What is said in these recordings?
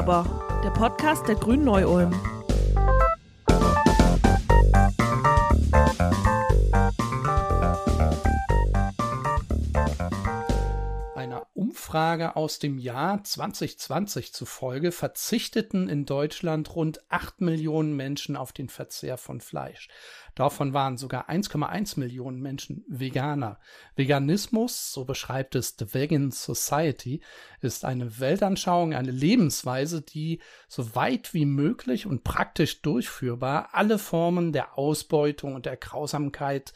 aber, der Podcast der Grünen Neu-Ulm. Umfrage aus dem Jahr 2020 zufolge verzichteten in Deutschland rund 8 Millionen Menschen auf den Verzehr von Fleisch. Davon waren sogar 1,1 Millionen Menschen Veganer. Veganismus, so beschreibt es The Vegan Society, ist eine Weltanschauung, eine Lebensweise, die so weit wie möglich und praktisch durchführbar alle Formen der Ausbeutung und der Grausamkeit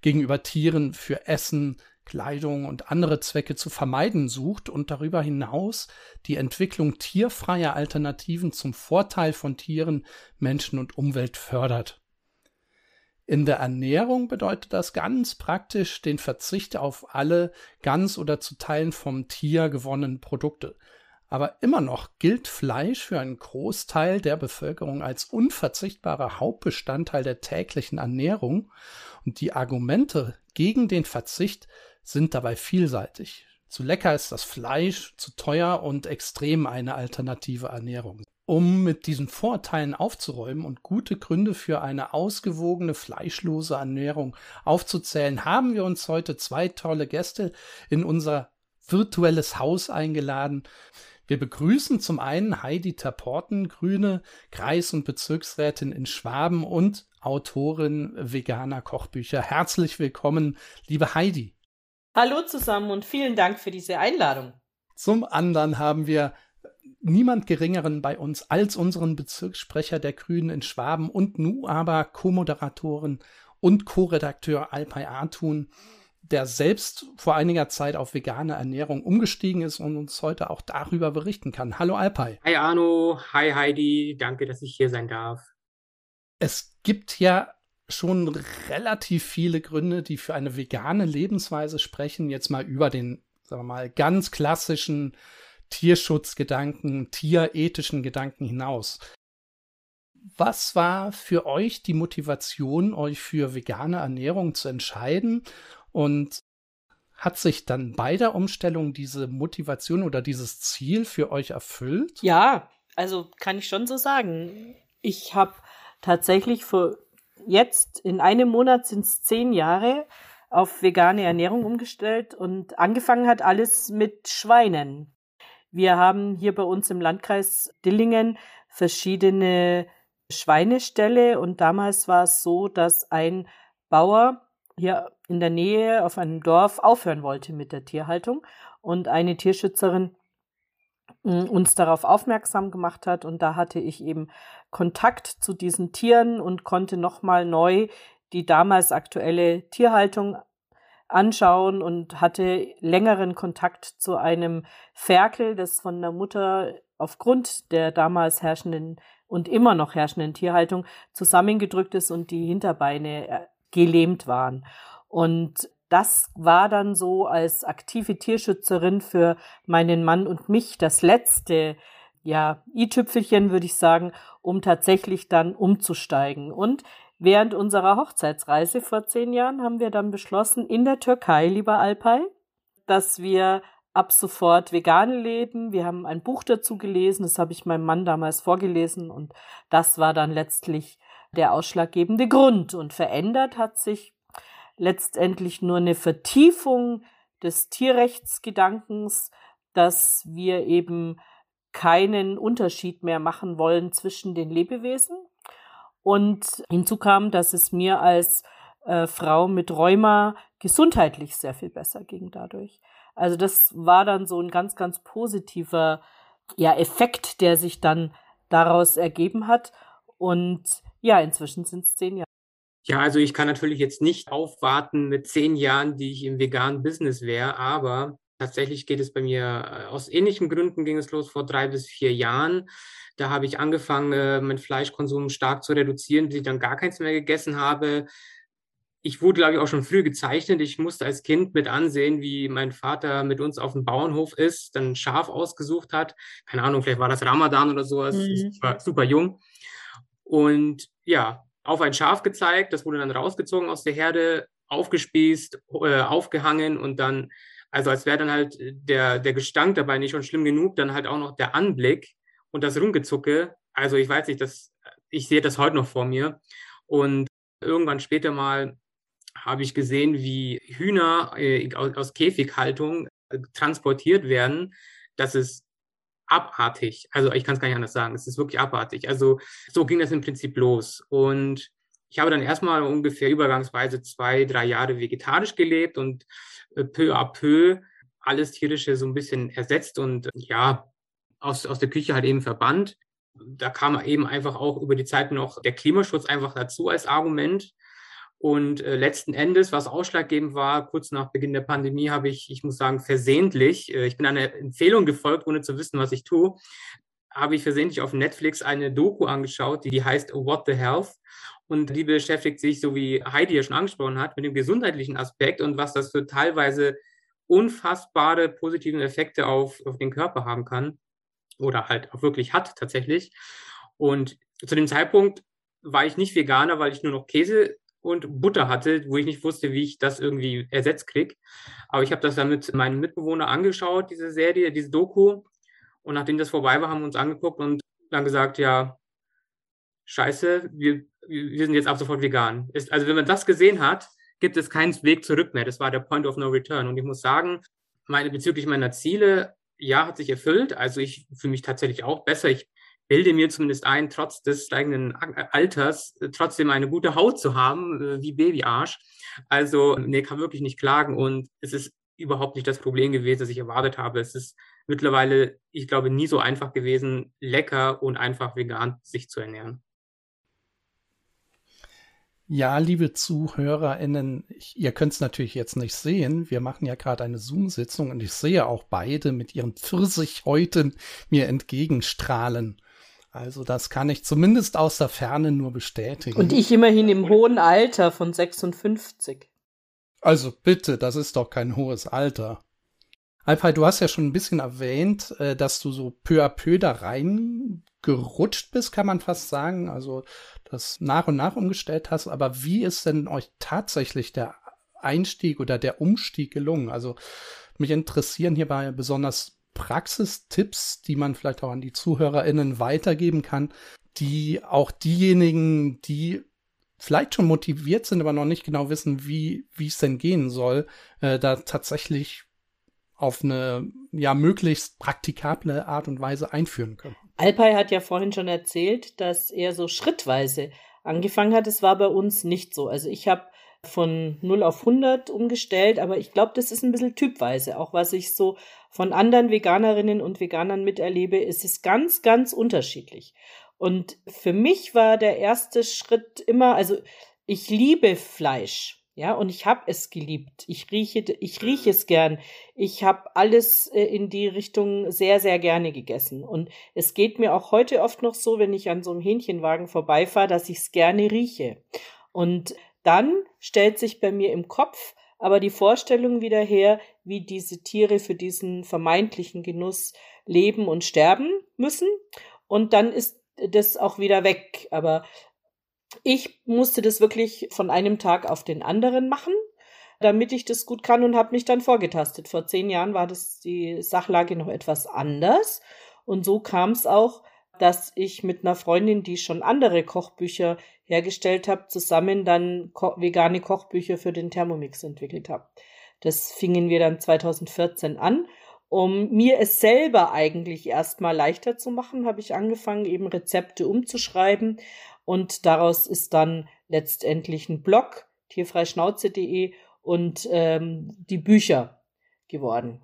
gegenüber Tieren für Essen, Kleidung und andere Zwecke zu vermeiden sucht und darüber hinaus die Entwicklung tierfreier Alternativen zum Vorteil von Tieren, Menschen und Umwelt fördert. In der Ernährung bedeutet das ganz praktisch den Verzicht auf alle ganz oder zu Teilen vom Tier gewonnenen Produkte. Aber immer noch gilt Fleisch für einen Großteil der Bevölkerung als unverzichtbarer Hauptbestandteil der täglichen Ernährung und die Argumente gegen den Verzicht sind dabei vielseitig. Zu lecker ist das Fleisch, zu teuer und extrem eine alternative Ernährung. Um mit diesen Vorteilen aufzuräumen und gute Gründe für eine ausgewogene fleischlose Ernährung aufzuzählen, haben wir uns heute zwei tolle Gäste in unser virtuelles Haus eingeladen. Wir begrüßen zum einen Heidi Terporten, grüne Kreis- und Bezirksrätin in Schwaben und Autorin veganer Kochbücher. Herzlich willkommen, liebe Heidi. Hallo zusammen und vielen Dank für diese Einladung. Zum anderen haben wir niemand Geringeren bei uns als unseren Bezirkssprecher der Grünen in Schwaben und nu aber Co-Moderatorin und Co-Redakteur Alpay Artun, der selbst vor einiger Zeit auf vegane Ernährung umgestiegen ist und uns heute auch darüber berichten kann. Hallo Alpay. Hi Arno, hi Heidi, danke, dass ich hier sein darf. Es gibt ja schon relativ viele Gründe, die für eine vegane Lebensweise sprechen. Jetzt mal über den, sagen wir mal, ganz klassischen Tierschutzgedanken, tierethischen Gedanken hinaus. Was war für euch die Motivation, euch für vegane Ernährung zu entscheiden? Und hat sich dann bei der Umstellung diese Motivation oder dieses Ziel für euch erfüllt? Ja, also kann ich schon so sagen. Ich habe tatsächlich vor jetzt in einem Monat sind es zehn Jahre auf vegane Ernährung umgestellt und angefangen hat alles mit Schweinen. Wir haben hier bei uns im Landkreis Dillingen verschiedene Schweineställe und damals war es so, dass ein Bauer hier in der Nähe auf einem Dorf aufhören wollte mit der Tierhaltung und eine Tierschützerin mm, uns darauf aufmerksam gemacht hat und da hatte ich eben Kontakt zu diesen Tieren und konnte nochmal neu die damals aktuelle Tierhaltung anschauen und hatte längeren Kontakt zu einem Ferkel, das von der Mutter aufgrund der damals herrschenden und immer noch herrschenden Tierhaltung zusammengedrückt ist und die Hinterbeine äh, gelähmt waren. Und das war dann so als aktive Tierschützerin für meinen Mann und mich das letzte, ja, i-Tüpfelchen, würde ich sagen, um tatsächlich dann umzusteigen. Und Während unserer Hochzeitsreise vor zehn Jahren haben wir dann beschlossen, in der Türkei, lieber Alpay, dass wir ab sofort vegan leben. Wir haben ein Buch dazu gelesen, das habe ich meinem Mann damals vorgelesen und das war dann letztlich der ausschlaggebende Grund. Und verändert hat sich letztendlich nur eine Vertiefung des Tierrechtsgedankens, dass wir eben keinen Unterschied mehr machen wollen zwischen den Lebewesen, und hinzu kam, dass es mir als äh, Frau mit Rheuma gesundheitlich sehr viel besser ging dadurch. Also das war dann so ein ganz, ganz positiver ja, Effekt, der sich dann daraus ergeben hat. Und ja, inzwischen sind es zehn Jahre. Ja, also ich kann natürlich jetzt nicht aufwarten mit zehn Jahren, die ich im veganen Business wäre, aber tatsächlich geht es bei mir äh, aus ähnlichen Gründen ging es los vor drei bis vier Jahren. Da habe ich angefangen, äh, meinen Fleischkonsum stark zu reduzieren, bis ich dann gar keins mehr gegessen habe. Ich wurde, glaube ich, auch schon früh gezeichnet. Ich musste als Kind mit ansehen, wie mein Vater mit uns auf dem Bauernhof ist, dann Schaf ausgesucht hat. Keine Ahnung, vielleicht war das Ramadan oder sowas. Mhm. Ich war super jung. Und ja, auf ein Schaf gezeigt, das wurde dann rausgezogen aus der Herde, aufgespießt, äh, aufgehangen und dann, also als wäre dann halt der, der Gestank dabei nicht schon schlimm genug, dann halt auch noch der Anblick und das Rumgezucke, also ich weiß nicht, das, ich sehe das heute noch vor mir. Und irgendwann später mal habe ich gesehen, wie Hühner äh, aus, aus Käfighaltung äh, transportiert werden. Das ist abartig. Also ich kann es gar nicht anders sagen. Es ist wirklich abartig. Also so ging das im Prinzip los. Und ich habe dann erstmal ungefähr übergangsweise zwei, drei Jahre vegetarisch gelebt und äh, peu à peu alles Tierische so ein bisschen ersetzt und ja, aus, aus der Küche halt eben verbannt. Da kam eben einfach auch über die Zeit noch der Klimaschutz einfach dazu als Argument. Und äh, letzten Endes, was ausschlaggebend war, kurz nach Beginn der Pandemie, habe ich, ich muss sagen, versehentlich, äh, ich bin einer Empfehlung gefolgt, ohne zu wissen, was ich tue, habe ich versehentlich auf Netflix eine Doku angeschaut, die, die heißt What the Health. Und die beschäftigt sich, so wie Heidi ja schon angesprochen hat, mit dem gesundheitlichen Aspekt und was das für teilweise unfassbare positiven Effekte auf, auf den Körper haben kann oder halt auch wirklich hat tatsächlich. Und zu dem Zeitpunkt war ich nicht Veganer, weil ich nur noch Käse und Butter hatte, wo ich nicht wusste, wie ich das irgendwie ersetzt kriege. Aber ich habe das dann mit meinem Mitbewohner angeschaut, diese Serie, diese Doku. Und nachdem das vorbei war, haben wir uns angeguckt und dann gesagt, ja, scheiße, wir, wir sind jetzt ab sofort vegan. Ist, also wenn man das gesehen hat, gibt es keinen Weg zurück mehr. Das war der Point of No Return. Und ich muss sagen, meine, bezüglich meiner Ziele, ja, hat sich erfüllt. Also ich fühle mich tatsächlich auch besser. Ich bilde mir zumindest ein, trotz des steigenden Alters trotzdem eine gute Haut zu haben, äh, wie Babyarsch. Also, nee, kann wirklich nicht klagen und es ist überhaupt nicht das Problem gewesen, das ich erwartet habe. Es ist mittlerweile, ich glaube, nie so einfach gewesen, lecker und einfach vegan sich zu ernähren. Ja, liebe ZuhörerInnen, ich, ihr könnt es natürlich jetzt nicht sehen. Wir machen ja gerade eine Zoom-Sitzung und ich sehe auch beide mit ihren Pfirsichhäuten mir entgegenstrahlen. Also das kann ich zumindest aus der Ferne nur bestätigen. Und ich immerhin im hohen Alter von 56. Also bitte, das ist doch kein hohes Alter. Alpay, du hast ja schon ein bisschen erwähnt, äh, dass du so peu à peu da reingerutscht bist, kann man fast sagen. Also das nach und nach umgestellt hast. Aber wie ist denn euch tatsächlich der Einstieg oder der Umstieg gelungen? Also mich interessieren hierbei besonders Praxistipps, die man vielleicht auch an die ZuhörerInnen weitergeben kann, die auch diejenigen, die vielleicht schon motiviert sind, aber noch nicht genau wissen, wie, wie es denn gehen soll, äh, da tatsächlich auf eine ja möglichst praktikable Art und Weise einführen können. Alpay hat ja vorhin schon erzählt, dass er so schrittweise angefangen hat. Es war bei uns nicht so. Also ich habe von 0 auf 100 umgestellt, aber ich glaube, das ist ein bisschen typweise. Auch was ich so von anderen Veganerinnen und Veganern miterlebe, ist es ganz, ganz unterschiedlich. Und für mich war der erste Schritt immer, also ich liebe Fleisch. Ja, und ich habe es geliebt. Ich rieche, ich rieche es gern. Ich habe alles äh, in die Richtung sehr, sehr gerne gegessen. Und es geht mir auch heute oft noch so, wenn ich an so einem Hähnchenwagen vorbeifahre, dass ich es gerne rieche. Und dann stellt sich bei mir im Kopf aber die Vorstellung wieder her, wie diese Tiere für diesen vermeintlichen Genuss leben und sterben müssen. Und dann ist das auch wieder weg. Aber ich musste das wirklich von einem Tag auf den anderen machen, damit ich das gut kann und habe mich dann vorgetastet. Vor zehn Jahren war das die Sachlage noch etwas anders. Und so kam es auch, dass ich mit einer Freundin, die schon andere Kochbücher hergestellt habe, zusammen dann ko vegane Kochbücher für den Thermomix entwickelt habe. Das fingen wir dann 2014 an. Um mir es selber eigentlich erstmal leichter zu machen, habe ich angefangen, eben Rezepte umzuschreiben. Und daraus ist dann letztendlich ein Blog, tierfreischnauze.de und ähm, die Bücher geworden.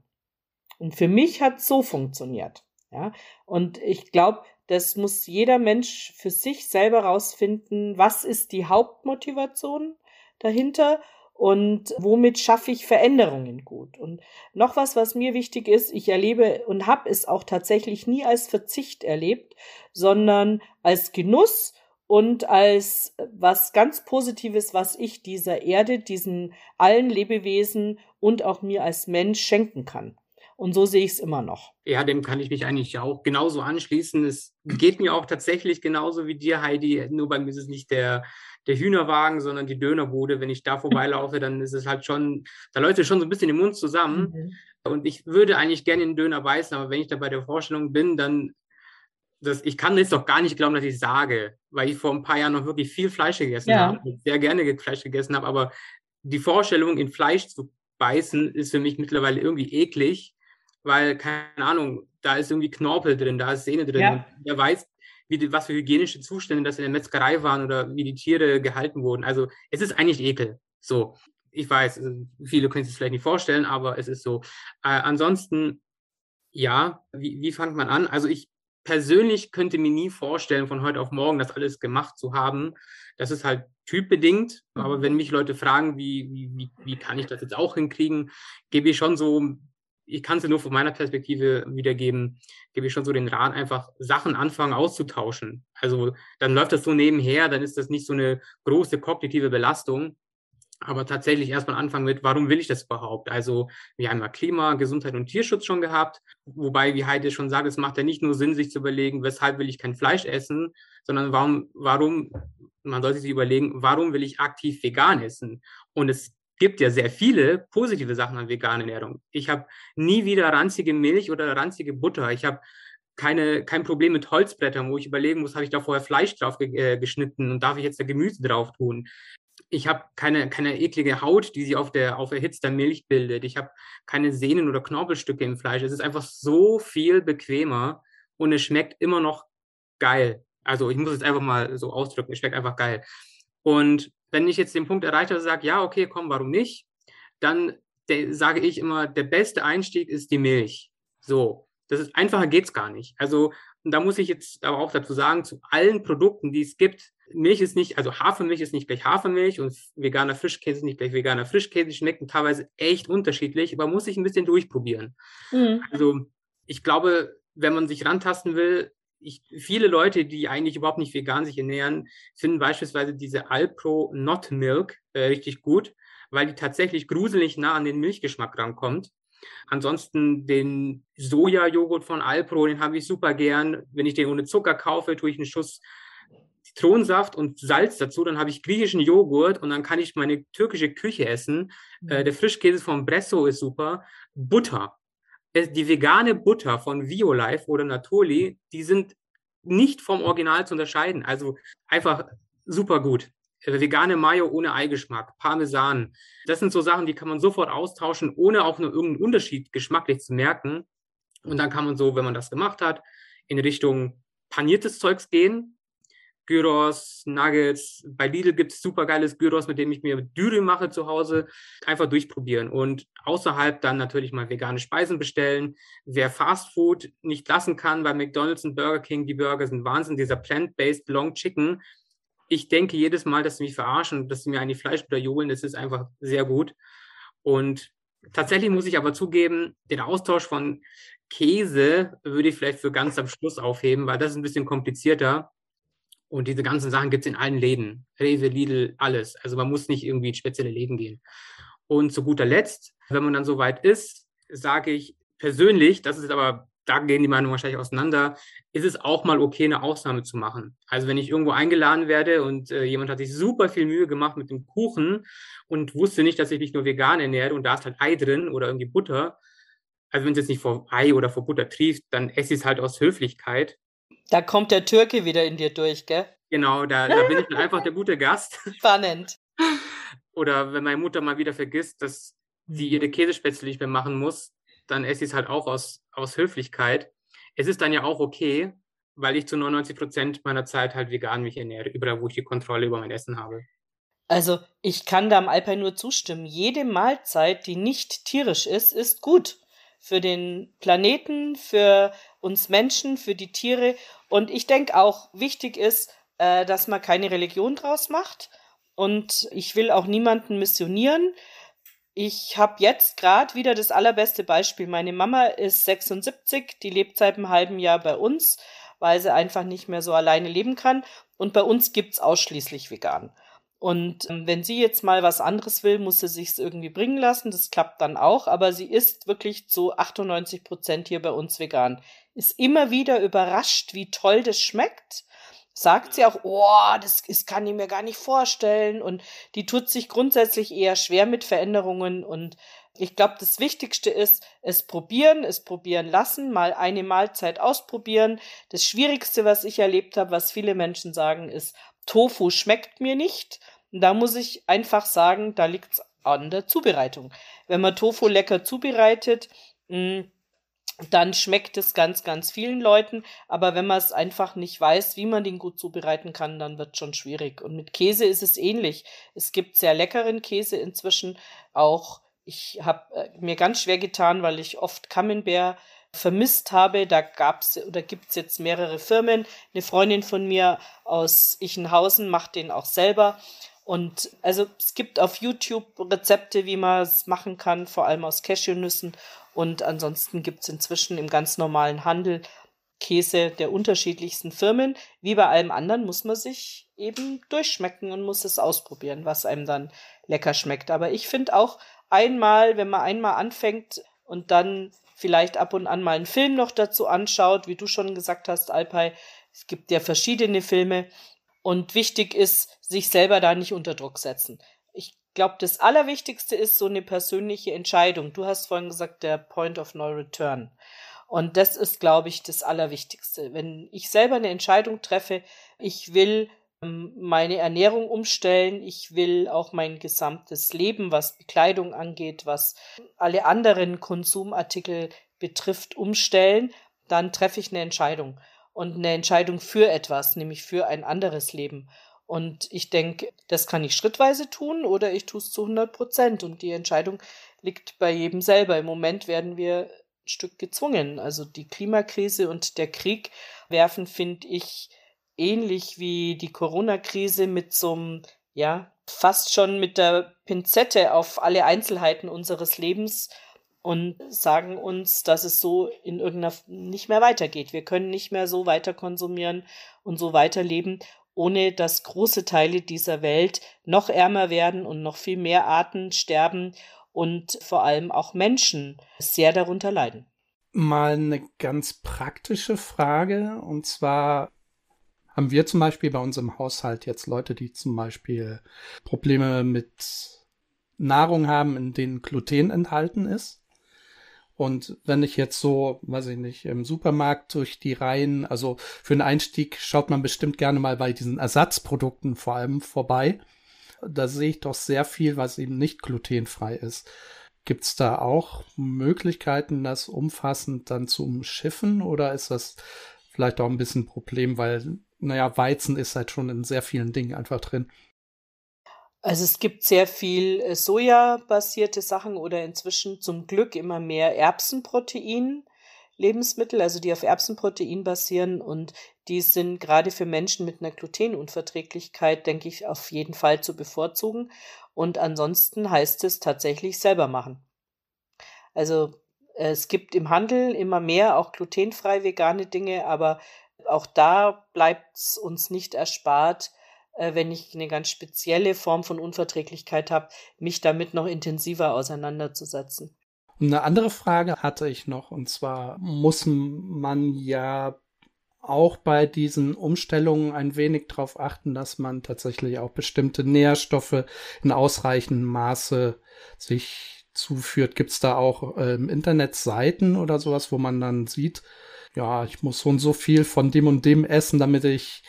Und für mich hat so funktioniert. Ja, und ich glaube, das muss jeder Mensch für sich selber rausfinden, was ist die Hauptmotivation dahinter und womit schaffe ich Veränderungen gut. Und noch was, was mir wichtig ist, ich erlebe und habe es auch tatsächlich nie als Verzicht erlebt, sondern als Genuss und als was ganz Positives, was ich dieser Erde, diesen allen Lebewesen und auch mir als Mensch schenken kann. Und so sehe ich es immer noch. Ja, dem kann ich mich eigentlich auch genauso anschließen. Es geht mir auch tatsächlich genauso wie dir, Heidi. Nur bei mir ist es nicht der, der Hühnerwagen, sondern die Dönerbude. Wenn ich da vorbeilaufe, dann ist es halt schon, da läuft es schon so ein bisschen im Mund zusammen. Mhm. Und ich würde eigentlich gerne den Döner beißen, aber wenn ich da bei der Vorstellung bin, dann das, ich kann jetzt doch gar nicht glauben, dass ich sage, weil ich vor ein paar Jahren noch wirklich viel Fleisch gegessen ja. habe und sehr gerne Fleisch gegessen habe, aber die Vorstellung, in Fleisch zu beißen, ist für mich mittlerweile irgendwie eklig, weil, keine Ahnung, da ist irgendwie Knorpel drin, da ist Sehne drin. Ja. wer weiß, wie, was für hygienische Zustände das in der Metzgerei waren oder wie die Tiere gehalten wurden. Also es ist eigentlich Ekel. So, ich weiß, also, viele können sich das vielleicht nicht vorstellen, aber es ist so. Äh, ansonsten, ja, wie, wie fängt man an? Also ich persönlich könnte mir nie vorstellen, von heute auf morgen das alles gemacht zu haben. Das ist halt typbedingt. Aber mhm. wenn mich Leute fragen, wie, wie, wie, wie kann ich das jetzt auch hinkriegen, gebe ich schon so, ich kann es nur von meiner Perspektive wiedergeben, gebe ich schon so den Rat, einfach Sachen anfangen auszutauschen. Also dann läuft das so nebenher, dann ist das nicht so eine große kognitive Belastung aber tatsächlich erstmal anfangen mit, warum will ich das überhaupt? Also wir haben ja Klima, Gesundheit und Tierschutz schon gehabt, wobei, wie Heide schon sagt, es macht ja nicht nur Sinn, sich zu überlegen, weshalb will ich kein Fleisch essen, sondern warum, warum, man sollte sich überlegen, warum will ich aktiv vegan essen? Und es gibt ja sehr viele positive Sachen an veganer Ernährung. Ich habe nie wieder ranzige Milch oder ranzige Butter. Ich habe keine, kein Problem mit Holzbrettern, wo ich überlegen muss, habe ich da vorher Fleisch drauf ge äh, geschnitten und darf ich jetzt da Gemüse drauf tun? Ich habe keine, keine eklige Haut, die sich auf der auf erhitzter Milch bildet. Ich habe keine Sehnen oder Knorpelstücke im Fleisch. Es ist einfach so viel bequemer und es schmeckt immer noch geil. Also ich muss es einfach mal so ausdrücken, es schmeckt einfach geil. Und wenn ich jetzt den Punkt erreicht habe, sage, ja, okay, komm, warum nicht? Dann sage ich immer, der beste Einstieg ist die Milch. So, das ist einfacher geht's gar nicht. Also da muss ich jetzt aber auch dazu sagen, zu allen Produkten, die es gibt, Milch ist nicht, also Hafermilch ist nicht gleich Hafermilch und veganer Frischkäse ist nicht gleich veganer Frischkäse, schmecken teilweise echt unterschiedlich, aber muss ich ein bisschen durchprobieren. Mhm. Also ich glaube, wenn man sich rantasten will, ich, viele Leute, die eigentlich überhaupt nicht vegan sich ernähren, finden beispielsweise diese Alpro Not Milk äh, richtig gut, weil die tatsächlich gruselig nah an den Milchgeschmack rankommt. Ansonsten den Soja-Joghurt von Alpro, den habe ich super gern. Wenn ich den ohne Zucker kaufe, tue ich einen Schuss Zitronensaft und Salz dazu, dann habe ich griechischen Joghurt und dann kann ich meine türkische Küche essen. Mhm. Äh, der Frischkäse von Bresso ist super. Butter. Die vegane Butter von Violife oder Natoli, die sind nicht vom Original zu unterscheiden. Also einfach super gut. Äh, vegane Mayo ohne Eigeschmack, Parmesan. Das sind so Sachen, die kann man sofort austauschen, ohne auch nur irgendeinen Unterschied geschmacklich zu merken. Und dann kann man so, wenn man das gemacht hat, in Richtung paniertes Zeugs gehen. Gyros, Nuggets. Bei Lidl gibt es super geiles Gyros, mit dem ich mir Dürüm mache zu Hause. Einfach durchprobieren. Und außerhalb dann natürlich mal vegane Speisen bestellen. Wer Fast Food nicht lassen kann, bei McDonalds und Burger King, die Burger sind Wahnsinn. Dieser Plant-Based Long Chicken. Ich denke jedes Mal, dass sie mich verarschen dass sie mir eigentlich Fleisch oder johlen. Das ist einfach sehr gut. Und tatsächlich muss ich aber zugeben, den Austausch von Käse würde ich vielleicht für ganz am Schluss aufheben, weil das ist ein bisschen komplizierter. Und diese ganzen Sachen gibt es in allen Läden. Rewe, Lidl, alles. Also man muss nicht irgendwie in spezielle Läden gehen. Und zu guter Letzt, wenn man dann so weit ist, sage ich persönlich, das ist aber, da gehen die Meinungen wahrscheinlich auseinander, ist es auch mal okay, eine Ausnahme zu machen. Also wenn ich irgendwo eingeladen werde und äh, jemand hat sich super viel Mühe gemacht mit dem Kuchen und wusste nicht, dass ich mich nur vegan ernähre und da ist halt Ei drin oder irgendwie Butter, also wenn es jetzt nicht vor Ei oder vor Butter trieft, dann esse ich es halt aus Höflichkeit da kommt der Türke wieder in dir durch, gell? Genau, da, da bin ich dann einfach der gute Gast. Spannend. Oder wenn meine Mutter mal wieder vergisst, dass sie ihre Käsespätzle nicht mehr machen muss, dann esse ich es halt auch aus, aus Höflichkeit. Es ist dann ja auch okay, weil ich zu 99 Prozent meiner Zeit halt vegan mich ernähre, überall, wo ich die Kontrolle über mein Essen habe. Also, ich kann da am Alpine nur zustimmen. Jede Mahlzeit, die nicht tierisch ist, ist gut. Für den Planeten, für uns Menschen, für die Tiere. Und ich denke auch, wichtig ist, äh, dass man keine Religion draus macht. Und ich will auch niemanden missionieren. Ich habe jetzt gerade wieder das allerbeste Beispiel. Meine Mama ist 76, die lebt seit einem halben Jahr bei uns, weil sie einfach nicht mehr so alleine leben kann. Und bei uns gibt's ausschließlich vegan. Und ähm, wenn sie jetzt mal was anderes will, muss sie sich's irgendwie bringen lassen. Das klappt dann auch. Aber sie ist wirklich zu 98 Prozent hier bei uns vegan. Ist immer wieder überrascht, wie toll das schmeckt. Sagt sie auch, oh, das, das kann ich mir gar nicht vorstellen. Und die tut sich grundsätzlich eher schwer mit Veränderungen. Und Ich glaube, das Wichtigste ist, es probieren, es probieren lassen, mal eine Mahlzeit ausprobieren. Das Schwierigste, was ich erlebt habe, was viele Menschen sagen, ist, Tofu schmeckt mir nicht. Und da muss ich einfach sagen, da liegt es an der Zubereitung. Wenn man Tofu lecker zubereitet, mh, mm, dann schmeckt es ganz, ganz vielen Leuten. Aber wenn man es einfach nicht weiß, wie man den gut zubereiten kann, dann wird es schon schwierig. Und mit Käse ist es ähnlich. Es gibt sehr leckeren Käse inzwischen. Auch ich habe äh, mir ganz schwer getan, weil ich oft Camembert vermisst habe. Da gab's oder gibt's jetzt mehrere Firmen. Eine Freundin von mir aus Ichenhausen macht den auch selber. Und also es gibt auf YouTube Rezepte, wie man es machen kann, vor allem aus Cashewnüssen. Und ansonsten gibt es inzwischen im ganz normalen Handel Käse der unterschiedlichsten Firmen. Wie bei allem anderen muss man sich eben durchschmecken und muss es ausprobieren, was einem dann lecker schmeckt. Aber ich finde auch einmal, wenn man einmal anfängt und dann vielleicht ab und an mal einen Film noch dazu anschaut, wie du schon gesagt hast, Alpay, es gibt ja verschiedene Filme und wichtig ist, sich selber da nicht unter Druck setzen glaube, das Allerwichtigste ist so eine persönliche Entscheidung. Du hast vorhin gesagt, der Point of No Return. Und das ist, glaube ich, das Allerwichtigste. Wenn ich selber eine Entscheidung treffe, ich will ähm, meine Ernährung umstellen, ich will auch mein gesamtes Leben, was Bekleidung angeht, was alle anderen Konsumartikel betrifft, umstellen, dann treffe ich eine Entscheidung. Und eine Entscheidung für etwas, nämlich für ein anderes Leben. Und ich denke, das kann ich schrittweise tun oder ich tue es zu 100 Prozent. Und die Entscheidung liegt bei jedem selber. Im Moment werden wir ein Stück gezwungen. Also die Klimakrise und der Krieg werfen, finde ich, ähnlich wie die Corona-Krise mit so einem, ja, fast schon mit der Pinzette auf alle Einzelheiten unseres Lebens und sagen uns, dass es so in irgendeiner nicht mehr weitergeht. Wir können nicht mehr so weiter konsumieren und so weiterleben ohne dass große Teile dieser Welt noch ärmer werden und noch viel mehr Arten sterben und vor allem auch Menschen sehr darunter leiden. Mal eine ganz praktische Frage und zwar haben wir zum Beispiel bei unserem Haushalt jetzt Leute, die zum Beispiel Probleme mit Nahrung haben, in denen Gluten enthalten ist. Und wenn ich jetzt so, weiß ich nicht, im Supermarkt durch die Reihen, also für einen Einstieg schaut man bestimmt gerne mal bei diesen Ersatzprodukten vor allem vorbei. Da sehe ich doch sehr viel, was eben nicht glutenfrei ist. Gibt es da auch Möglichkeiten, das umfassend dann zu umschiffen oder ist das vielleicht auch ein bisschen ein Problem, weil, naja, Weizen ist halt schon in sehr vielen Dingen einfach drin. Also es gibt sehr viel äh, Soja-basierte Sachen oder inzwischen zum Glück immer mehr Erbsenprotein. Lebensmittel, also die auf Erbsenprotein basieren und die sind gerade für Menschen mit einer Glutenunverträglichkeit, denke ich, auf jeden Fall zu bevorzugen. Und ansonsten heißt es tatsächlich selber machen. Also es gibt im Handel immer mehr auch glutenfrei vegane Dinge, aber auch da bleibt es uns nicht erspart, äh, wenn ich eine ganz spezielle Form von Unverträglichkeit habe, mich damit noch intensiver auseinanderzusetzen. Eine andere Frage hatte ich noch, und zwar muss man ja auch bei diesen Umstellungen ein wenig darauf achten, dass man tatsächlich auch bestimmte Nährstoffe in ausreichendem Maße sich zuführt. Gibt es da auch äh, im Internet Seiten oder sowas, wo man dann sieht, ja, ich muss so und so viel von dem und dem essen, damit ich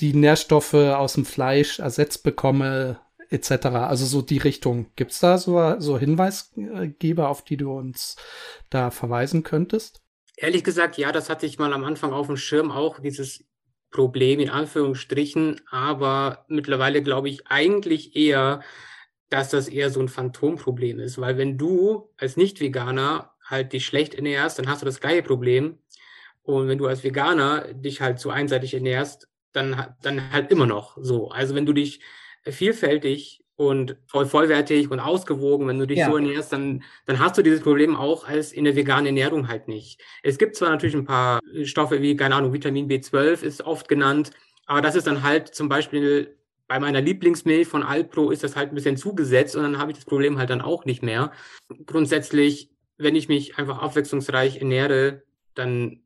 die Nährstoffe aus dem Fleisch ersetzt bekomme, etc. Also so die Richtung. Gibt's da so, so Hinweisgeber, auf die du uns da verweisen könntest? Ehrlich gesagt, ja, das hatte ich mal am Anfang auf dem Schirm auch, dieses Problem in Anführungsstrichen, aber mittlerweile glaube ich eigentlich eher, dass das eher so ein Phantomproblem ist, weil wenn du als Nicht-Veganer halt dich schlecht ernährst, dann hast du das gleiche Problem. Und wenn du als Veganer dich halt so einseitig ernährst, dann, dann halt immer noch so. Also wenn du dich vielfältig und voll vollwertig und ausgewogen, wenn du dich ja. so ernährst, dann, dann hast du dieses Problem auch als in der veganen Ernährung halt nicht. Es gibt zwar natürlich ein paar Stoffe wie, keine Ahnung, Vitamin B12 ist oft genannt, aber das ist dann halt zum Beispiel bei meiner Lieblingsmilch von Alpro ist das halt ein bisschen zugesetzt und dann habe ich das Problem halt dann auch nicht mehr. Grundsätzlich, wenn ich mich einfach abwechslungsreich ernähre, dann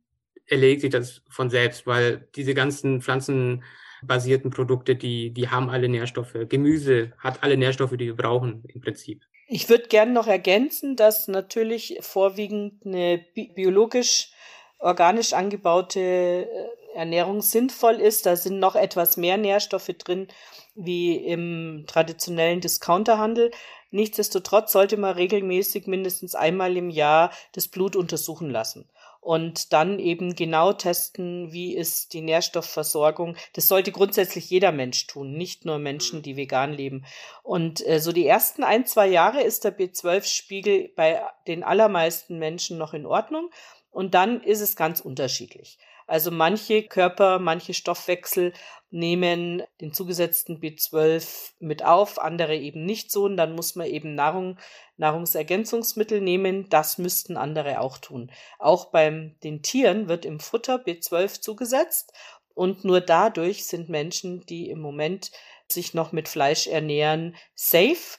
erlegt sich das von selbst, weil diese ganzen pflanzenbasierten Produkte, die, die haben alle Nährstoffe. Gemüse hat alle Nährstoffe, die wir brauchen im Prinzip. Ich würde gerne noch ergänzen, dass natürlich vorwiegend eine biologisch organisch angebaute äh, Ernährung sinnvoll ist. Da sind noch etwas mehr Nährstoffe drin wie im traditionellen Discounterhandel. Nichtsdestotrotz sollte man regelmäßig mindestens einmal im Jahr das Blut untersuchen lassen und dann eben genau testen, wie ist die Nährstoffversorgung. Das sollte grundsätzlich jeder Mensch tun, nicht nur Menschen, die vegan leben. Und äh, so die ersten ein, zwei Jahre ist der B12-Spiegel bei den allermeisten Menschen noch in Ordnung. Und dann ist es ganz unterschiedlich. Also manche Körper, manche Stoffwechsel nehmen den zugesetzten B12 mit auf, andere eben nicht so. Und dann muss man eben Nahrung, Nahrungsergänzungsmittel nehmen. Das müssten andere auch tun. Auch beim den Tieren wird im Futter B12 zugesetzt. Und nur dadurch sind Menschen, die im Moment sich noch mit Fleisch ernähren, safe.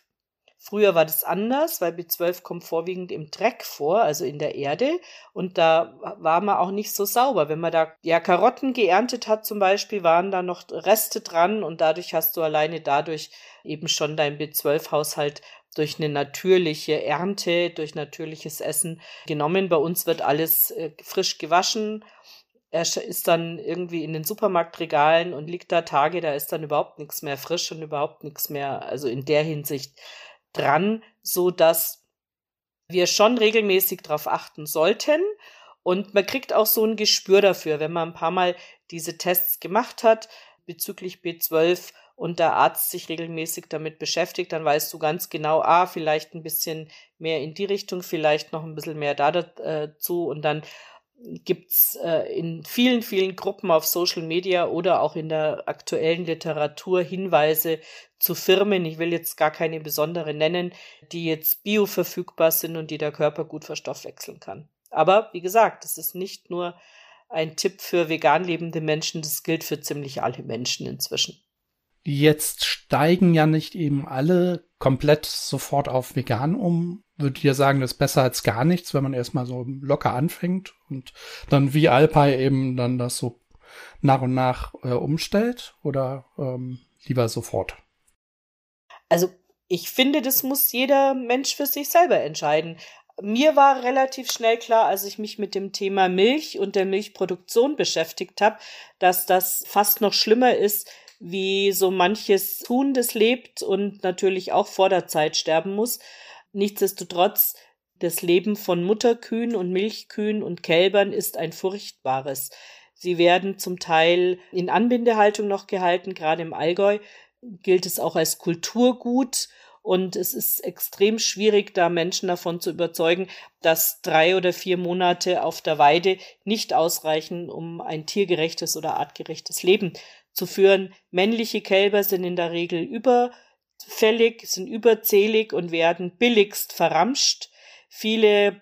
Früher war das anders, weil B12 kommt vorwiegend im Dreck vor, also in der Erde. Und da war man auch nicht so sauber. Wenn man da ja Karotten geerntet hat zum Beispiel, waren da noch Reste dran und dadurch hast du alleine dadurch eben schon dein B12-Haushalt durch eine natürliche Ernte, durch natürliches Essen genommen. Bei uns wird alles äh, frisch gewaschen. Er ist dann irgendwie in den Supermarktregalen und liegt da Tage, da ist dann überhaupt nichts mehr frisch und überhaupt nichts mehr, also in der Hinsicht dran, so dass wir schon regelmäßig darauf achten sollten. Und man kriegt auch so ein Gespür dafür, wenn man ein paar Mal diese Tests gemacht hat bezüglich B12 und der Arzt sich regelmäßig damit beschäftigt, dann weißt du ganz genau, ah, vielleicht ein bisschen mehr in die Richtung, vielleicht noch ein bisschen mehr da dazu und dann gibt's äh, in vielen, vielen Gruppen auf Social Media oder auch in der aktuellen Literatur Hinweise zu Firmen, ich will jetzt gar keine besondere nennen, die jetzt bioverfügbar sind und die der Körper gut verstoffwechseln kann. Aber wie gesagt, das ist nicht nur ein Tipp für vegan lebende Menschen, das gilt für ziemlich alle Menschen inzwischen. Jetzt steigen ja nicht eben alle komplett sofort auf vegan um. Würde ihr sagen, das ist besser als gar nichts, wenn man erstmal so locker anfängt und dann wie Alpay eben dann das so nach und nach äh, umstellt oder ähm, lieber sofort? Also ich finde, das muss jeder Mensch für sich selber entscheiden. Mir war relativ schnell klar, als ich mich mit dem Thema Milch und der Milchproduktion beschäftigt habe, dass das fast noch schlimmer ist, wie so manches Huhn, das lebt und natürlich auch vor der Zeit sterben muss. Nichtsdestotrotz, das Leben von Mutterkühen und Milchkühen und Kälbern ist ein furchtbares. Sie werden zum Teil in Anbindehaltung noch gehalten, gerade im Allgäu gilt es auch als Kulturgut und es ist extrem schwierig, da Menschen davon zu überzeugen, dass drei oder vier Monate auf der Weide nicht ausreichen, um ein tiergerechtes oder artgerechtes Leben zu führen. Männliche Kälber sind in der Regel überfällig, sind überzählig und werden billigst verramscht. Viele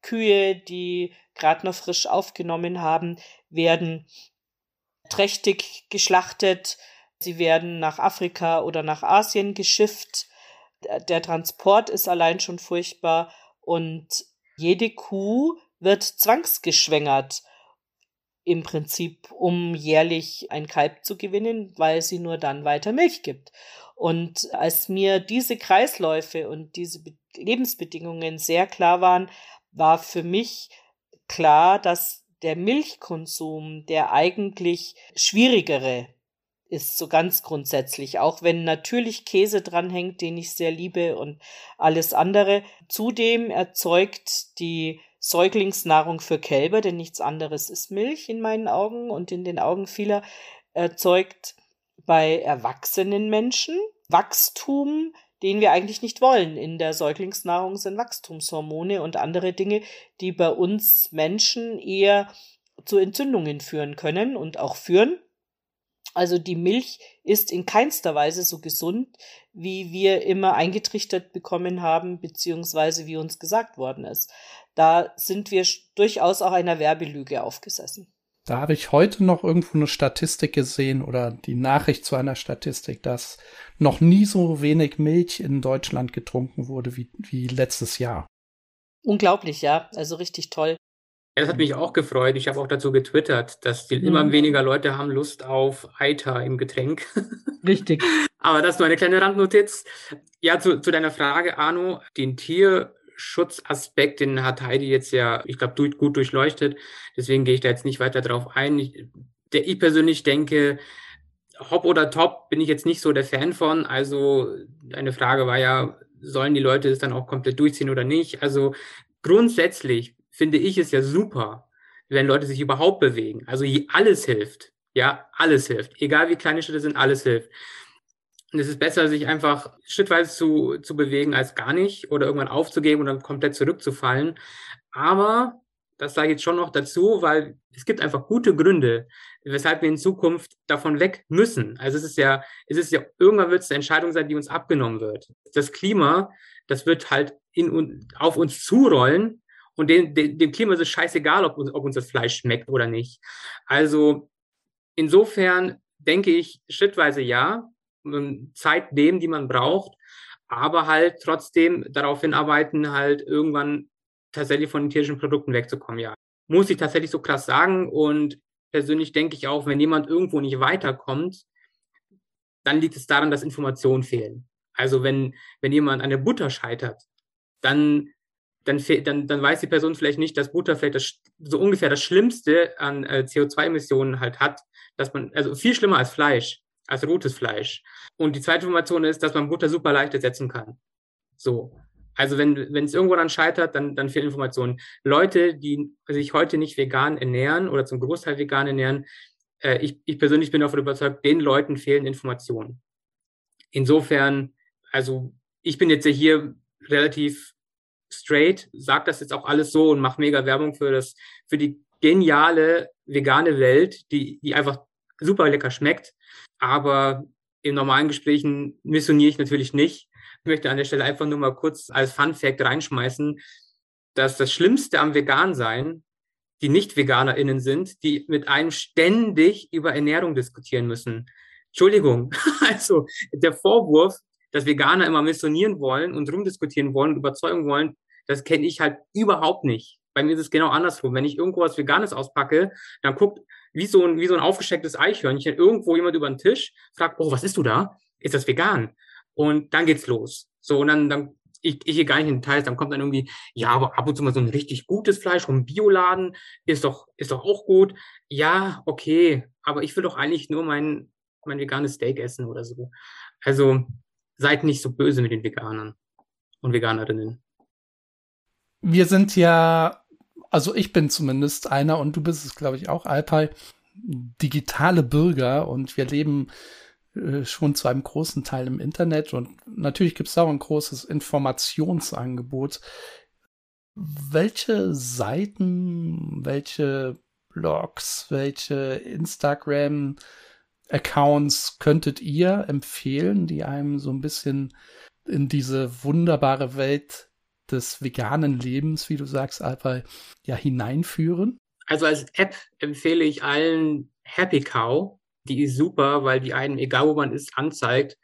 Kühe, die gerade noch frisch aufgenommen haben, werden trächtig geschlachtet. Sie werden nach Afrika oder nach Asien geschifft. Der Transport ist allein schon furchtbar und jede Kuh wird zwangsgeschwängert im Prinzip, um jährlich ein Kalb zu gewinnen, weil sie nur dann weiter Milch gibt. Und als mir diese Kreisläufe und diese Lebensbedingungen sehr klar waren, war für mich klar, dass der Milchkonsum der eigentlich schwierigere ist so ganz grundsätzlich, auch wenn natürlich Käse dranhängt, den ich sehr liebe und alles andere. Zudem erzeugt die Säuglingsnahrung für Kälber, denn nichts anderes ist Milch in meinen Augen und in den Augen vieler, erzeugt bei erwachsenen Menschen Wachstum, den wir eigentlich nicht wollen. In der Säuglingsnahrung sind Wachstumshormone und andere Dinge, die bei uns Menschen eher zu Entzündungen führen können und auch führen. Also die Milch ist in keinster Weise so gesund, wie wir immer eingetrichtert bekommen haben, beziehungsweise wie uns gesagt worden ist. Da sind wir durchaus auch einer Werbelüge aufgesessen. Da habe ich heute noch irgendwo eine Statistik gesehen oder die Nachricht zu einer Statistik, dass noch nie so wenig Milch in Deutschland getrunken wurde wie, wie letztes Jahr. Unglaublich, ja. Also richtig toll. Ja, das hat mich auch gefreut. Ich habe auch dazu getwittert, dass die, mhm. immer weniger Leute haben Lust auf Eiter im Getränk. Richtig. Aber das ist nur eine kleine Randnotiz. Ja, zu, zu deiner Frage, Arno, den Tierschutzaspekt, den hat Heidi jetzt ja, ich glaube, gut durchleuchtet. Deswegen gehe ich da jetzt nicht weiter drauf ein. Ich, der, ich persönlich denke, Hop oder Top bin ich jetzt nicht so der Fan von. Also eine Frage war ja, sollen die Leute es dann auch komplett durchziehen oder nicht? Also grundsätzlich finde ich es ja super, wenn Leute sich überhaupt bewegen. Also alles hilft. Ja, alles hilft. Egal wie kleine Schritte sind, alles hilft. Und es ist besser, sich einfach schrittweise zu, zu bewegen, als gar nicht oder irgendwann aufzugeben und dann komplett zurückzufallen. Aber das sage ich jetzt schon noch dazu, weil es gibt einfach gute Gründe, weshalb wir in Zukunft davon weg müssen. Also es ist ja, es ist ja, irgendwann wird es eine Entscheidung sein, die uns abgenommen wird. Das Klima, das wird halt in, auf uns zurollen und dem, dem, Klima ist es scheißegal, ob ob uns das Fleisch schmeckt oder nicht. Also insofern denke ich schrittweise ja, Zeit nehmen, die man braucht, aber halt trotzdem darauf hinarbeiten, halt irgendwann tatsächlich von den tierischen Produkten wegzukommen, ja. Muss ich tatsächlich so krass sagen und persönlich denke ich auch, wenn jemand irgendwo nicht weiterkommt, dann liegt es daran, dass Informationen fehlen. Also wenn, wenn jemand an der Butter scheitert, dann, dann, dann, dann weiß die Person vielleicht nicht, dass Butter vielleicht das, so ungefähr das Schlimmste an äh, CO2-Emissionen halt hat, dass man, also viel schlimmer als Fleisch, als rotes Fleisch. Und die zweite Information ist, dass man Butter super leicht ersetzen kann. So. Also wenn wenn es irgendwo dann scheitert, dann, dann fehlen Informationen. Leute, die sich heute nicht vegan ernähren oder zum Großteil vegan ernähren, äh, ich, ich persönlich bin davon überzeugt, den Leuten fehlen Informationen. Insofern, also ich bin jetzt hier relativ straight, sag das jetzt auch alles so und mache mega Werbung für das, für die geniale vegane Welt, die, die einfach super lecker schmeckt. Aber in normalen Gesprächen missioniere ich natürlich nicht. Ich möchte an der Stelle einfach nur mal kurz als Fun Fact reinschmeißen, dass das Schlimmste am Vegan-Sein die Nicht-VeganerInnen sind, die mit einem ständig über Ernährung diskutieren müssen. Entschuldigung, also der Vorwurf, dass Veganer immer missionieren wollen und rumdiskutieren wollen und überzeugen wollen, das kenne ich halt überhaupt nicht. Bei mir ist es genau andersrum. Wenn ich irgendwo was Veganes auspacke, dann guckt wie so ein, wie so ein aufgestecktes Eichhörnchen irgendwo jemand über den Tisch, fragt, oh, was ist du da? Ist das vegan? Und dann geht's los. So, und dann, dann ich, ich gehe gar nicht in Details, dann kommt dann irgendwie, ja, aber ab und zu mal so ein richtig gutes Fleisch vom Bioladen ist doch, ist doch auch gut. Ja, okay, aber ich will doch eigentlich nur mein, mein veganes Steak essen oder so. Also seid nicht so böse mit den Veganern und Veganerinnen. Wir sind ja, also ich bin zumindest einer und du bist es, glaube ich, auch, Alpay, digitale Bürger und wir leben äh, schon zu einem großen Teil im Internet und natürlich gibt es auch ein großes Informationsangebot. Welche Seiten, welche Blogs, welche Instagram-Accounts könntet ihr empfehlen, die einem so ein bisschen in diese wunderbare Welt des veganen Lebens, wie du sagst, Alpay, ja hineinführen? Also als App empfehle ich allen Happy Cow die ist super, weil die einem, egal wo man ist, anzeigt.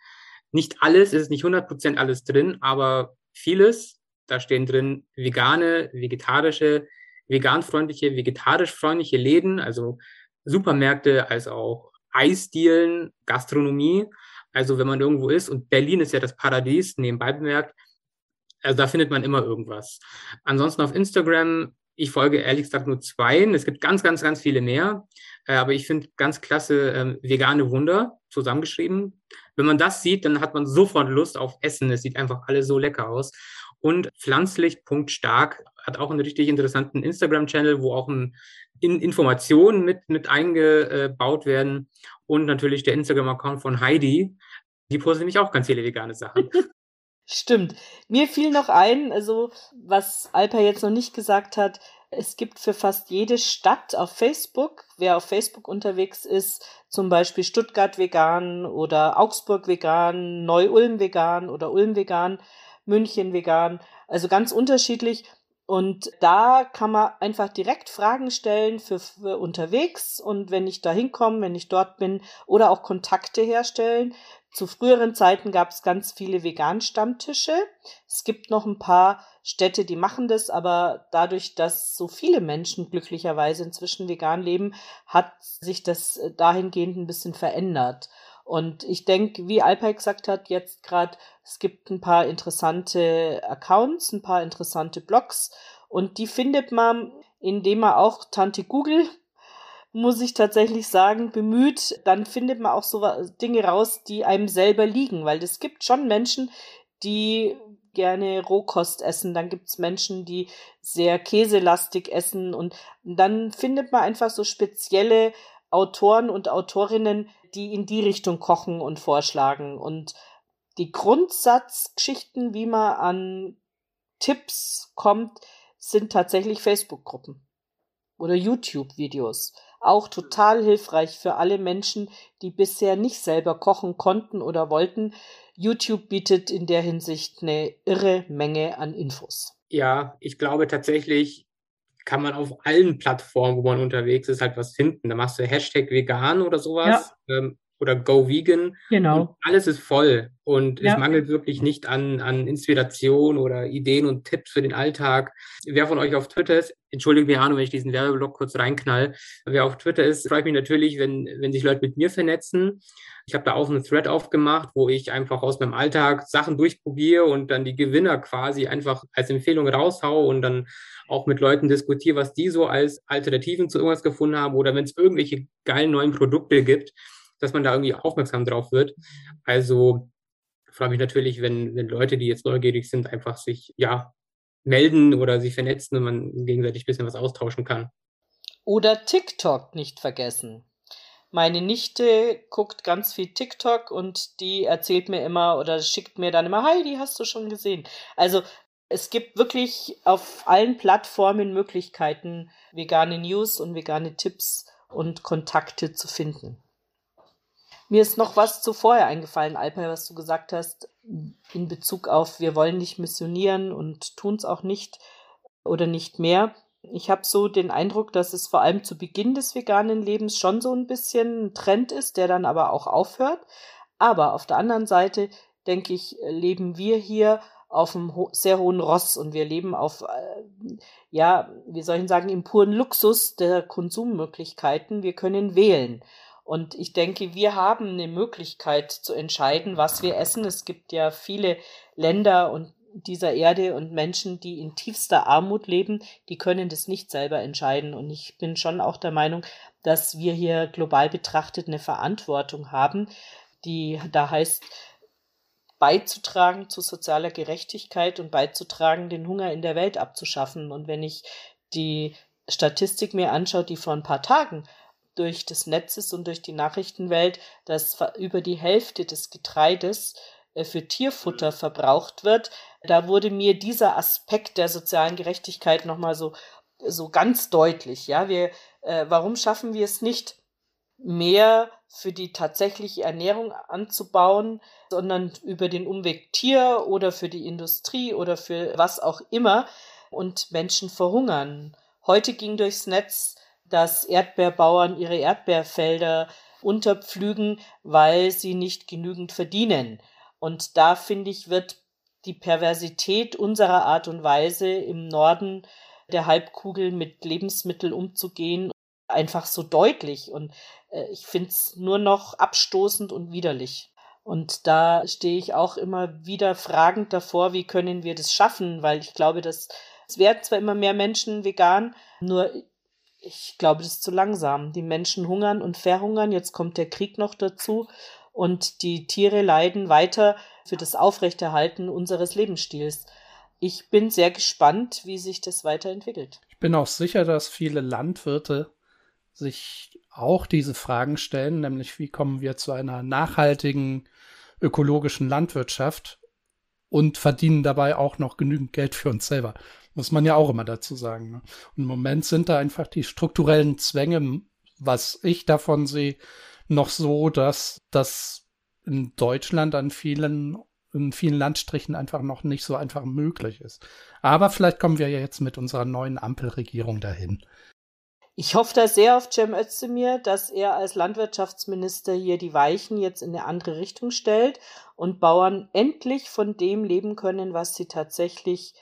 Nicht alles, es ist nicht 100% alles drin, aber vieles. Da stehen drin vegane, vegetarische, veganfreundliche, vegetarisch freundliche Läden, also Supermärkte, als auch Eisdielen, Gastronomie. Also wenn man irgendwo ist und Berlin ist ja das Paradies, nebenbei bemerkt, also da findet man immer irgendwas. Ansonsten auf Instagram ich folge ehrlich gesagt nur zwei. Es gibt ganz, ganz, ganz viele mehr. Äh, aber ich finde ganz klasse ähm, vegane Wunder zusammengeschrieben. Wenn man das sieht, dann hat man sofort Lust auf Essen. Es sieht einfach alles so lecker aus. Und pflanzlich.stark hat auch einen richtig interessanten Instagram-Channel, wo auch ein, in Informationen mit, mit eingebaut werden. Und natürlich der Instagram-Account von Heidi. Die postet nämlich auch ganz viele vegane Sachen. Stimmt. Mir fiel noch ein, also was Alper jetzt noch nicht gesagt hat, es gibt für fast jede Stadt auf Facebook, wer auf Facebook unterwegs ist, zum Beispiel Stuttgart vegan oder Augsburg vegan, Neu-Ulm vegan oder Ulm vegan, München vegan, also ganz unterschiedlich. Und da kann man einfach direkt Fragen stellen für, für unterwegs und wenn ich da hinkomme, wenn ich dort bin oder auch Kontakte herstellen. Zu früheren Zeiten gab es ganz viele Vegan-Stammtische. Es gibt noch ein paar Städte, die machen das, aber dadurch, dass so viele Menschen glücklicherweise inzwischen vegan leben, hat sich das dahingehend ein bisschen verändert. Und ich denke, wie Alpay gesagt hat, jetzt gerade, es gibt ein paar interessante Accounts, ein paar interessante Blogs. Und die findet man, indem man auch Tante Google, muss ich tatsächlich sagen, bemüht, dann findet man auch so Dinge raus, die einem selber liegen, weil es gibt schon Menschen, die gerne Rohkost essen, dann gibt's Menschen, die sehr käselastig essen. Und dann findet man einfach so spezielle Autoren und Autorinnen, die in die Richtung kochen und vorschlagen. Und die Grundsatzgeschichten, wie man an Tipps kommt, sind tatsächlich Facebook-Gruppen oder YouTube-Videos. Auch total hilfreich für alle Menschen, die bisher nicht selber kochen konnten oder wollten. YouTube bietet in der Hinsicht eine irre Menge an Infos. Ja, ich glaube tatsächlich, kann man auf allen Plattformen, wo man unterwegs ist, halt was finden. Da machst du Hashtag vegan oder sowas. Ja. Ähm, oder Go Vegan. Genau. Und alles ist voll. Und ja. es mangelt wirklich nicht an, an Inspiration oder Ideen und Tipps für den Alltag. Wer von euch auf Twitter ist, entschuldige mich, Arno, wenn ich diesen Werbeblock kurz reinknall. Wer auf Twitter ist, freut mich natürlich, wenn, wenn sich Leute mit mir vernetzen. Ich habe da auch einen Thread aufgemacht, wo ich einfach aus meinem Alltag Sachen durchprobiere und dann die Gewinner quasi einfach als Empfehlung raushau und dann auch mit Leuten diskutiere, was die so als Alternativen zu irgendwas gefunden haben oder wenn es irgendwelche geilen neuen Produkte gibt, dass man da irgendwie aufmerksam drauf wird. Also freue mich natürlich, wenn, wenn Leute, die jetzt neugierig sind, einfach sich ja melden oder sich vernetzen und man gegenseitig ein bisschen was austauschen kann. Oder TikTok nicht vergessen. Meine Nichte guckt ganz viel TikTok und die erzählt mir immer oder schickt mir dann immer, hi, die hast du schon gesehen. Also es gibt wirklich auf allen Plattformen Möglichkeiten, vegane News und vegane Tipps und Kontakte zu finden. Mir ist noch was zuvor eingefallen, Alper, was du gesagt hast, in Bezug auf, wir wollen nicht missionieren und tun es auch nicht oder nicht mehr. Ich habe so den Eindruck, dass es vor allem zu Beginn des veganen Lebens schon so ein bisschen ein Trend ist, der dann aber auch aufhört. Aber auf der anderen Seite, denke ich, leben wir hier auf einem ho sehr hohen Ross und wir leben auf, äh, ja, wie soll ich sagen, im puren Luxus der Konsummöglichkeiten. Wir können wählen. Und ich denke, wir haben eine Möglichkeit zu entscheiden, was wir essen. Es gibt ja viele Länder und dieser Erde und Menschen, die in tiefster Armut leben, die können das nicht selber entscheiden. Und ich bin schon auch der Meinung, dass wir hier global betrachtet eine Verantwortung haben, die da heißt, beizutragen zu sozialer Gerechtigkeit und beizutragen, den Hunger in der Welt abzuschaffen. Und wenn ich die Statistik mir anschaue, die vor ein paar Tagen durch das Netzes und durch die Nachrichtenwelt, dass über die Hälfte des Getreides äh, für Tierfutter verbraucht wird, da wurde mir dieser Aspekt der sozialen Gerechtigkeit nochmal so, so ganz deutlich. Ja, wir, äh, warum schaffen wir es nicht, mehr für die tatsächliche Ernährung anzubauen, sondern über den Umweg Tier oder für die Industrie oder für was auch immer und Menschen verhungern. Heute ging durchs Netz, dass Erdbeerbauern ihre Erdbeerfelder unterpflügen, weil sie nicht genügend verdienen. Und da finde ich, wird die Perversität unserer Art und Weise im Norden der Halbkugel mit Lebensmitteln umzugehen einfach so deutlich. Und äh, ich finde es nur noch abstoßend und widerlich. Und da stehe ich auch immer wieder fragend davor, wie können wir das schaffen, weil ich glaube, dass es werden zwar immer mehr Menschen vegan, nur ich glaube, das ist zu langsam. Die Menschen hungern und verhungern, jetzt kommt der Krieg noch dazu und die Tiere leiden weiter für das Aufrechterhalten unseres Lebensstils. Ich bin sehr gespannt, wie sich das weiterentwickelt. Ich bin auch sicher, dass viele Landwirte sich auch diese Fragen stellen, nämlich wie kommen wir zu einer nachhaltigen ökologischen Landwirtschaft und verdienen dabei auch noch genügend Geld für uns selber. Muss man ja auch immer dazu sagen. Ne? Und im Moment sind da einfach die strukturellen Zwänge, was ich davon sehe, noch so, dass das in Deutschland an vielen in vielen Landstrichen einfach noch nicht so einfach möglich ist. Aber vielleicht kommen wir ja jetzt mit unserer neuen Ampelregierung dahin. Ich hoffe da sehr auf Cem Özdemir, dass er als Landwirtschaftsminister hier die Weichen jetzt in eine andere Richtung stellt und Bauern endlich von dem leben können, was sie tatsächlich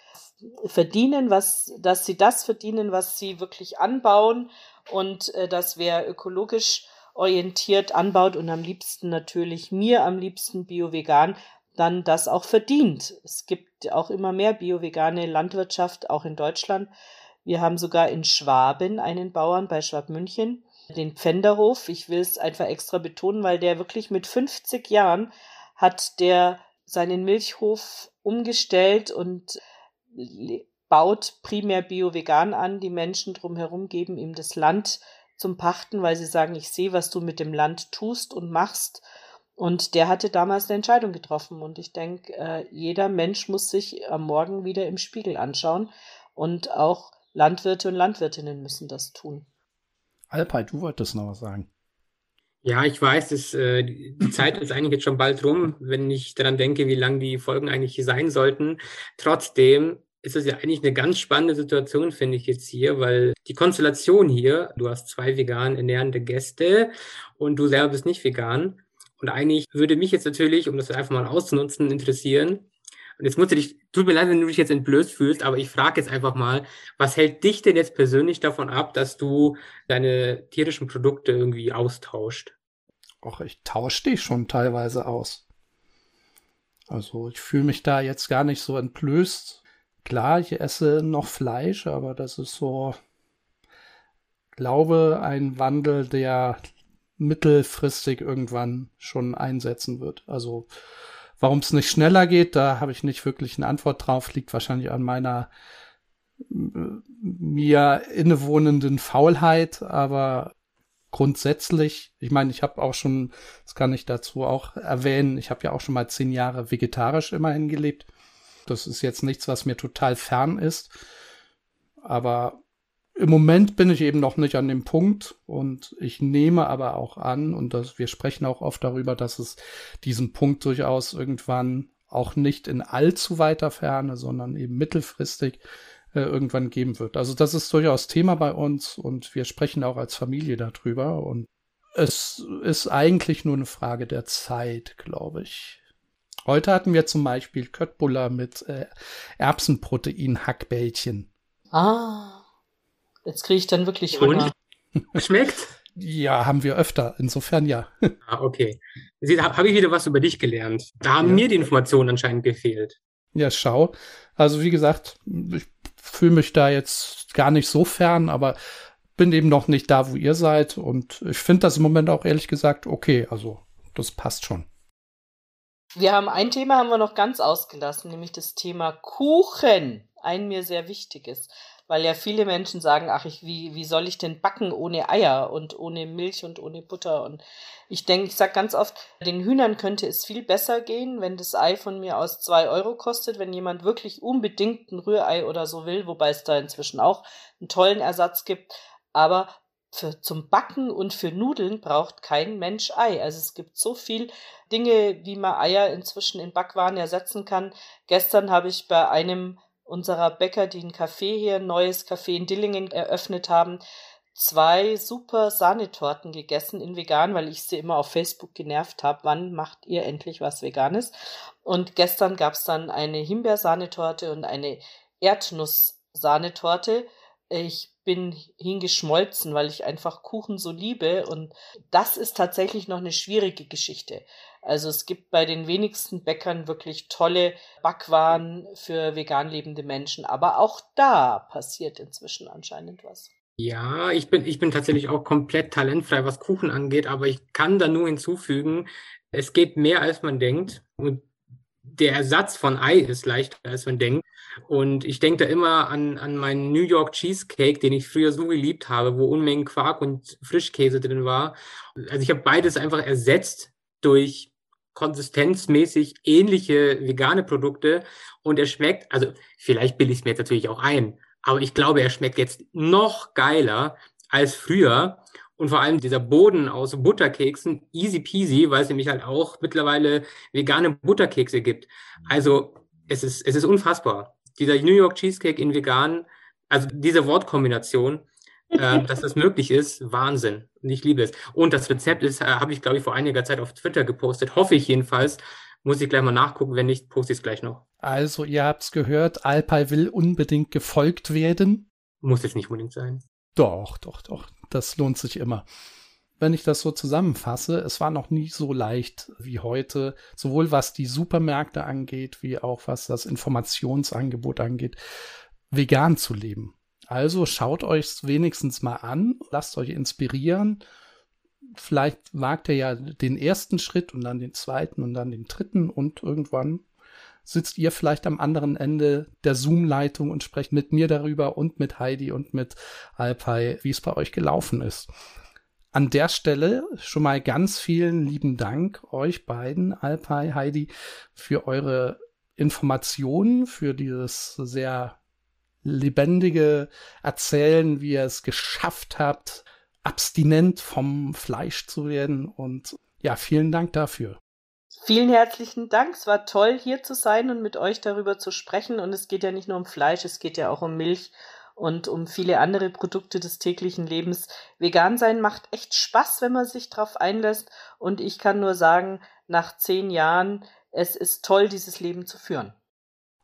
verdienen, was, dass sie das verdienen, was sie wirklich anbauen und äh, dass wer ökologisch orientiert anbaut und am liebsten natürlich mir am liebsten bio-vegan, dann das auch verdient. Es gibt auch immer mehr bio-vegane Landwirtschaft, auch in Deutschland. Wir haben sogar in Schwaben einen Bauern bei Schwabmünchen, den Pfänderhof. Ich will es einfach extra betonen, weil der wirklich mit 50 Jahren hat der seinen Milchhof umgestellt und baut primär bio-vegan an. Die Menschen drumherum geben ihm das Land zum Pachten, weil sie sagen, ich sehe, was du mit dem Land tust und machst. Und der hatte damals eine Entscheidung getroffen. Und ich denke, äh, jeder Mensch muss sich am Morgen wieder im Spiegel anschauen. Und auch Landwirte und Landwirtinnen müssen das tun. Alpay, du wolltest noch was sagen. Ja, ich weiß, dass, äh, die Zeit ist eigentlich jetzt schon bald rum, wenn ich daran denke, wie lang die Folgen eigentlich sein sollten. Trotzdem ist es ja eigentlich eine ganz spannende Situation, finde ich jetzt hier, weil die Konstellation hier, du hast zwei vegan ernährende Gäste und du selber bist nicht vegan. Und eigentlich würde mich jetzt natürlich, um das einfach mal auszunutzen, interessieren. Und jetzt musst du dich, tut mir leid, wenn du dich jetzt entblößt fühlst, aber ich frage jetzt einfach mal, was hält dich denn jetzt persönlich davon ab, dass du deine tierischen Produkte irgendwie austauscht? Och, ich tausche die schon teilweise aus. Also ich fühle mich da jetzt gar nicht so entblößt, Klar, ich esse noch Fleisch, aber das ist so, glaube, ein Wandel, der mittelfristig irgendwann schon einsetzen wird. Also warum es nicht schneller geht, da habe ich nicht wirklich eine Antwort drauf, liegt wahrscheinlich an meiner mir innewohnenden Faulheit, aber grundsätzlich, ich meine, ich habe auch schon, das kann ich dazu auch erwähnen, ich habe ja auch schon mal zehn Jahre vegetarisch immerhin gelebt das ist jetzt nichts, was mir total fern ist. Aber im Moment bin ich eben noch nicht an dem Punkt und ich nehme aber auch an und das, wir sprechen auch oft darüber, dass es diesen Punkt durchaus irgendwann auch nicht in allzu weiter Ferne, sondern eben mittelfristig äh, irgendwann geben wird. Also das ist durchaus Thema bei uns und wir sprechen auch als Familie darüber und es ist eigentlich nur eine Frage der Zeit, glaube ich. Heute hatten wir zum Beispiel Köttbullar mit äh, Erbsenprotein-Hackbällchen. Ah, jetzt kriege ich dann wirklich Hunger. Schmeckt? Ja, haben wir öfter. Insofern ja. Ah, okay. Habe ich wieder was über dich gelernt. Da haben ja. mir die Informationen anscheinend gefehlt. Ja, schau. Also wie gesagt, ich fühle mich da jetzt gar nicht so fern, aber bin eben noch nicht da, wo ihr seid. Und ich finde das im Moment auch ehrlich gesagt okay. Also das passt schon. Wir haben ein Thema haben wir noch ganz ausgelassen, nämlich das Thema Kuchen. Ein mir sehr wichtiges, weil ja viele Menschen sagen, ach, ich, wie, wie soll ich denn backen ohne Eier und ohne Milch und ohne Butter? Und ich denke, ich sage ganz oft, den Hühnern könnte es viel besser gehen, wenn das Ei von mir aus zwei Euro kostet, wenn jemand wirklich unbedingt ein Rührei oder so will, wobei es da inzwischen auch einen tollen Ersatz gibt. Aber für, zum Backen und für Nudeln braucht kein Mensch Ei. Also es gibt so viel Dinge, wie man Eier inzwischen in Backwaren ersetzen kann. Gestern habe ich bei einem unserer Bäcker, die ein Café hier, ein neues Café in Dillingen eröffnet haben, zwei super Sahnetorten gegessen in vegan, weil ich sie immer auf Facebook genervt habe, wann macht ihr endlich was Veganes? Und gestern gab es dann eine Himbeersahnetorte und eine Erdnuss-Sahnetorte. Ich bin hingeschmolzen, weil ich einfach Kuchen so liebe. Und das ist tatsächlich noch eine schwierige Geschichte. Also es gibt bei den wenigsten Bäckern wirklich tolle Backwaren für vegan lebende Menschen. Aber auch da passiert inzwischen anscheinend was. Ja, ich bin, ich bin tatsächlich auch komplett talentfrei, was Kuchen angeht, aber ich kann da nur hinzufügen, es geht mehr als man denkt. Und der Ersatz von Ei ist leichter als man denkt. Und ich denke da immer an, an meinen New York Cheesecake, den ich früher so geliebt habe, wo Unmengen Quark und Frischkäse drin war. Also ich habe beides einfach ersetzt durch konsistenzmäßig ähnliche vegane Produkte und er schmeckt, also vielleicht bilde ich es mir jetzt natürlich auch ein, aber ich glaube, er schmeckt jetzt noch geiler als früher. Und vor allem dieser Boden aus Butterkeksen, easy peasy, weil es nämlich halt auch mittlerweile vegane Butterkekse gibt. Also es ist, es ist unfassbar dieser New York Cheesecake in vegan, also diese Wortkombination, äh, dass das möglich ist, Wahnsinn. Und ich liebe es. Und das Rezept ist, äh, habe ich, glaube ich, vor einiger Zeit auf Twitter gepostet, hoffe ich jedenfalls. Muss ich gleich mal nachgucken, wenn nicht, poste ich es gleich noch. Also, ihr habt's gehört, Alpay will unbedingt gefolgt werden. Muss jetzt nicht unbedingt sein. Doch, doch, doch. Das lohnt sich immer. Wenn ich das so zusammenfasse, es war noch nie so leicht wie heute, sowohl was die Supermärkte angeht, wie auch was das Informationsangebot angeht, vegan zu leben. Also schaut euch wenigstens mal an, lasst euch inspirieren. Vielleicht wagt ihr ja den ersten Schritt und dann den zweiten und dann den dritten und irgendwann sitzt ihr vielleicht am anderen Ende der Zoom-Leitung und sprecht mit mir darüber und mit Heidi und mit Alpay, wie es bei euch gelaufen ist. An der Stelle schon mal ganz vielen lieben Dank euch beiden, Alpay, Heidi, für eure Informationen, für dieses sehr lebendige Erzählen, wie ihr es geschafft habt, abstinent vom Fleisch zu werden. Und ja, vielen Dank dafür. Vielen herzlichen Dank. Es war toll, hier zu sein und mit euch darüber zu sprechen. Und es geht ja nicht nur um Fleisch, es geht ja auch um Milch und um viele andere Produkte des täglichen Lebens. Vegan sein macht echt Spaß, wenn man sich drauf einlässt. Und ich kann nur sagen, nach zehn Jahren, es ist toll, dieses Leben zu führen.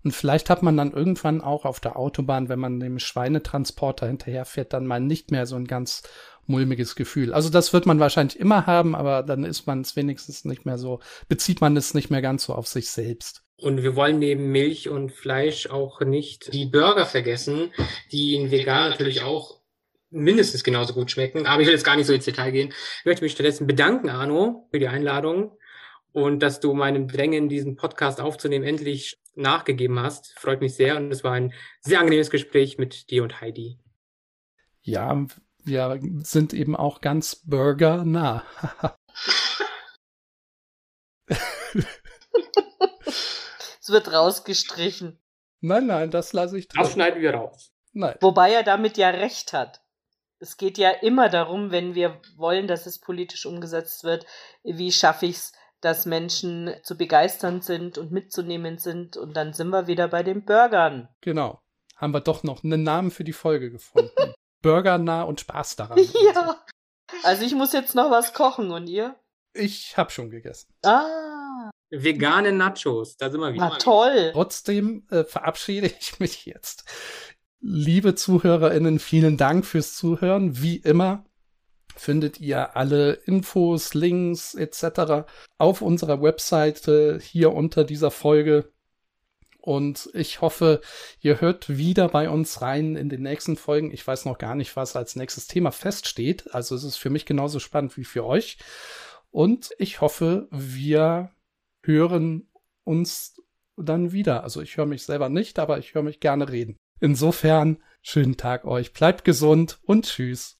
Und vielleicht hat man dann irgendwann auch auf der Autobahn, wenn man dem Schweinetransporter hinterherfährt, dann mal nicht mehr so ein ganz mulmiges Gefühl. Also das wird man wahrscheinlich immer haben, aber dann ist man es wenigstens nicht mehr so, bezieht man es nicht mehr ganz so auf sich selbst. Und wir wollen neben Milch und Fleisch auch nicht die Burger vergessen, die in vegan natürlich auch mindestens genauso gut schmecken. Aber ich will jetzt gar nicht so ins Detail gehen. Ich möchte mich stattdessen bedanken, Arno, für die Einladung und dass du meinem Drängen, diesen Podcast aufzunehmen, endlich nachgegeben hast. Freut mich sehr und es war ein sehr angenehmes Gespräch mit dir und Heidi. Ja, wir sind eben auch ganz burgernah. wird rausgestrichen. Nein, nein, das lasse ich drin. Das schneiden wir raus. Nein. Wobei er damit ja recht hat. Es geht ja immer darum, wenn wir wollen, dass es politisch umgesetzt wird, wie schaffe ich es, dass Menschen zu begeistern sind und mitzunehmen sind. Und dann sind wir wieder bei den Burgern. Genau. Haben wir doch noch einen Namen für die Folge gefunden. Burger nah und Spaß daran. Ja. Also ich muss jetzt noch was kochen und ihr? Ich hab schon gegessen. Ah. Vegane Nachos, da sind wir wieder. Na toll. Trotzdem äh, verabschiede ich mich jetzt. Liebe ZuhörerInnen, vielen Dank fürs Zuhören. Wie immer findet ihr alle Infos, Links etc. auf unserer Webseite hier unter dieser Folge. Und ich hoffe, ihr hört wieder bei uns rein in den nächsten Folgen. Ich weiß noch gar nicht, was als nächstes Thema feststeht. Also es ist für mich genauso spannend wie für euch. Und ich hoffe, wir hören uns dann wieder. Also ich höre mich selber nicht, aber ich höre mich gerne reden. Insofern, schönen Tag euch. Bleibt gesund und tschüss.